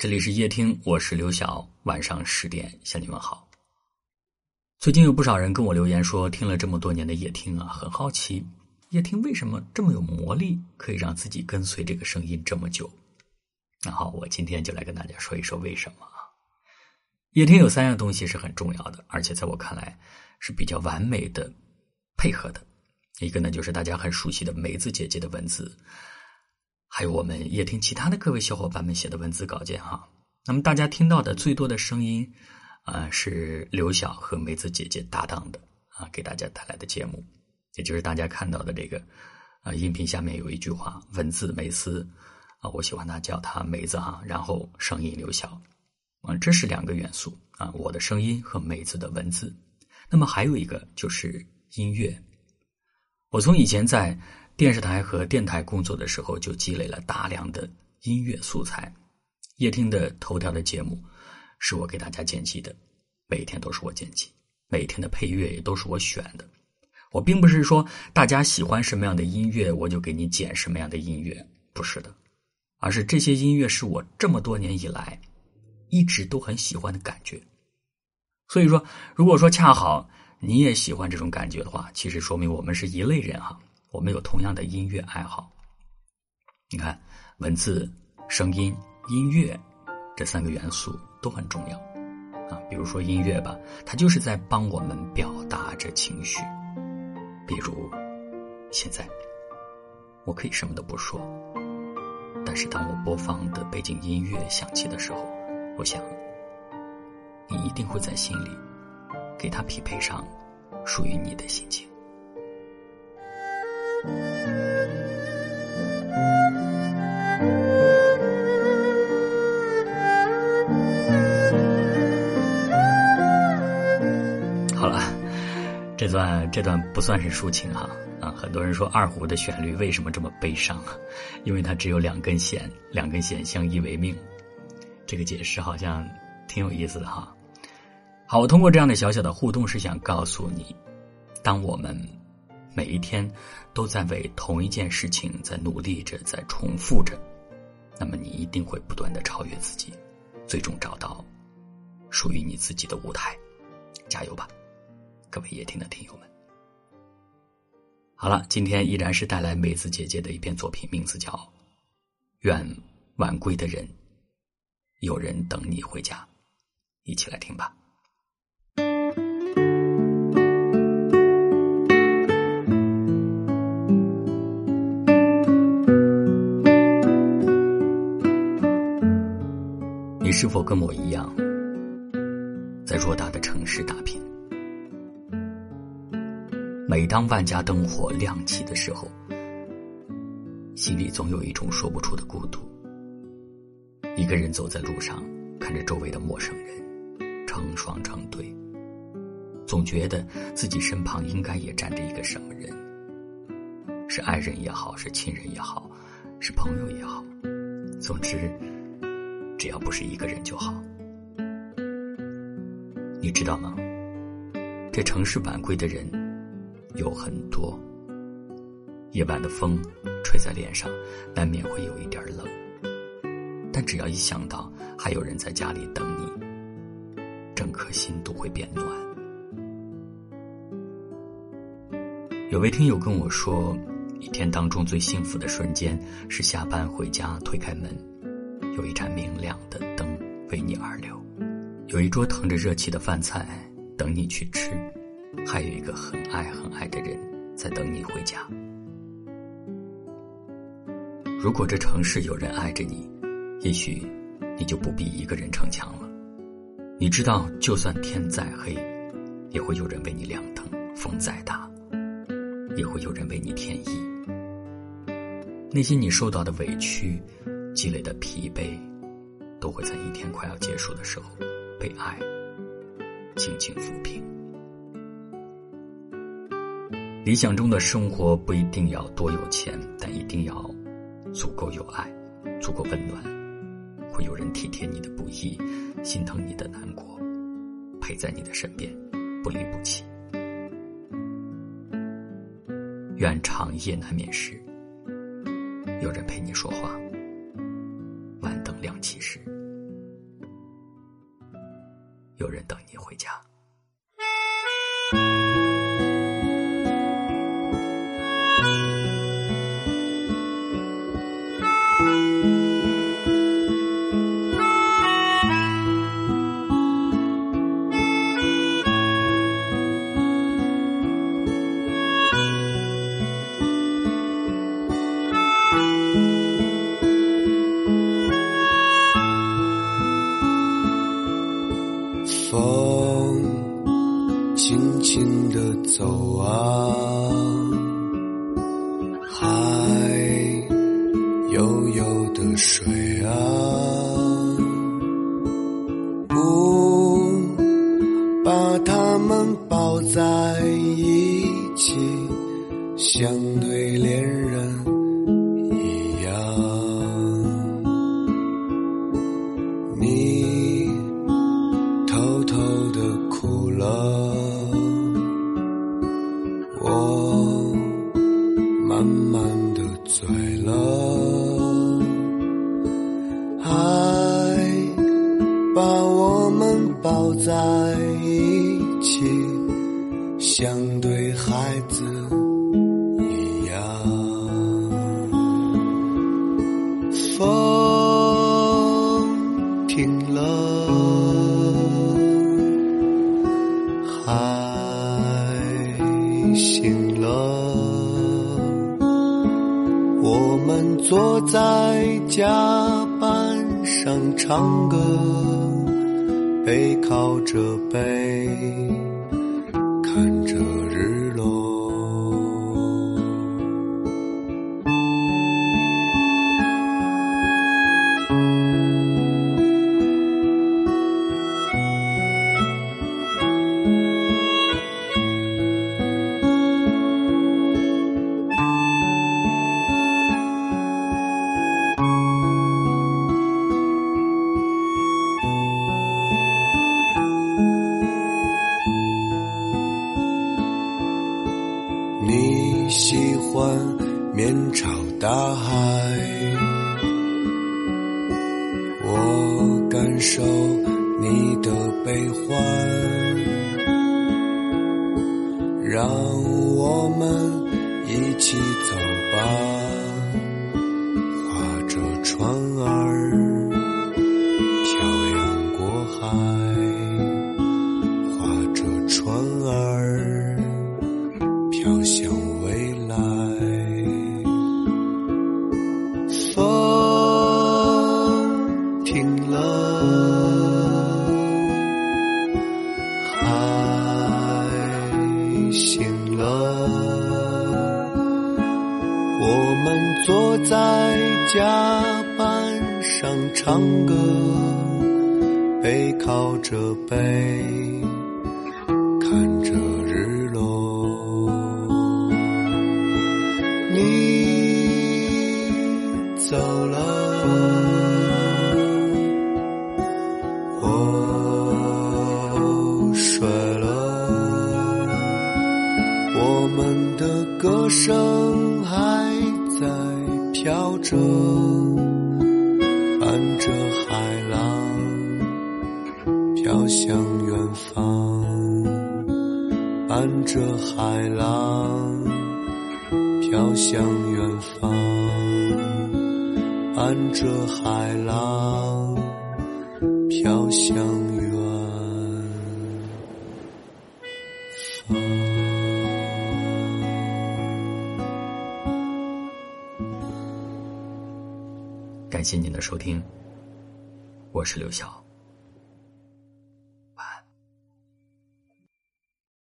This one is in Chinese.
这里是夜听，我是刘晓。晚上十点向你们好。最近有不少人跟我留言说，听了这么多年的夜听啊，很好奇夜听为什么这么有魔力，可以让自己跟随这个声音这么久。那好，我今天就来跟大家说一说为什么啊。夜听有三样东西是很重要的，而且在我看来是比较完美的配合的。一个呢，就是大家很熟悉的梅子姐姐的文字。还有我们夜听其他的各位小伙伴们写的文字稿件哈，那么大家听到的最多的声音，啊是刘晓和梅子姐姐搭档的啊，给大家带来的节目，也就是大家看到的这个啊音频下面有一句话，文字梅斯啊，我喜欢他叫他梅子哈，然后声音刘晓，啊这是两个元素啊，我的声音和梅子的文字，那么还有一个就是音乐，我从以前在。电视台和电台工作的时候，就积累了大量的音乐素材。夜听的头条的节目是我给大家剪辑的，每天都是我剪辑，每天的配乐也都是我选的。我并不是说大家喜欢什么样的音乐，我就给你剪什么样的音乐，不是的，而是这些音乐是我这么多年以来一直都很喜欢的感觉。所以说，如果说恰好你也喜欢这种感觉的话，其实说明我们是一类人哈。我们有同样的音乐爱好，你看，文字、声音、音乐这三个元素都很重要啊。比如说音乐吧，它就是在帮我们表达着情绪。比如现在，我可以什么都不说，但是当我播放的背景音乐响起的时候，我想你一定会在心里给它匹配上属于你的心情。好了，这段这段不算是抒情哈啊！很多人说二胡的旋律为什么这么悲伤啊？因为它只有两根弦，两根弦相依为命。这个解释好像挺有意思的哈。好，我通过这样的小小的互动是想告诉你，当我们。每一天都在为同一件事情在努力着，在重复着，那么你一定会不断的超越自己，最终找到属于你自己的舞台。加油吧，各位夜听的听友们！好了，今天依然是带来梅子姐姐的一篇作品，名字叫《愿晚归的人有人等你回家》，一起来听吧。你是否跟我一样，在偌大的城市打拼？每当万家灯火亮起的时候，心里总有一种说不出的孤独。一个人走在路上，看着周围的陌生人成双成对，总觉得自己身旁应该也站着一个什么人，是爱人也好，是亲人也好，是朋友也好，总之。只要不是一个人就好，你知道吗？这城市晚归的人有很多。夜晚的风吹在脸上，难免会有一点冷。但只要一想到还有人在家里等你，整颗心都会变暖。有位听友跟我说，一天当中最幸福的瞬间是下班回家推开门。有一盏明亮的灯为你而留，有一桌腾着热气的饭菜等你去吃，还有一个很爱很爱的人在等你回家。如果这城市有人爱着你，也许你就不必一个人逞强了。你知道，就算天再黑，也会有人为你亮灯；风再大，也会有人为你添衣。那些你受到的委屈。积累的疲惫，都会在一天快要结束的时候，被爱轻轻抚平。理想中的生活不一定要多有钱，但一定要足够有爱，足够温暖。会有人体贴你的不易，心疼你的难过，陪在你的身边，不离不弃。愿长夜难眠时，有人陪你说话。两起时有人等你回家。风轻轻地走啊，海悠悠的水啊，不把它们抱在一起，相对慢慢的醉了，爱把我们抱在一起，下班上唱歌，背靠着背，看着欢面朝大海，我感受你的悲欢，让我们一起走吧，划着船儿漂洋过海，划着船儿。飘向未来，坐在甲板上唱歌，背靠着背，看着日落。你走了，我睡了，我们的歌声还着，伴着海浪飘向远方，伴着海浪。飘向远方，伴着海浪，飘向感谢您的收听，我是刘晓。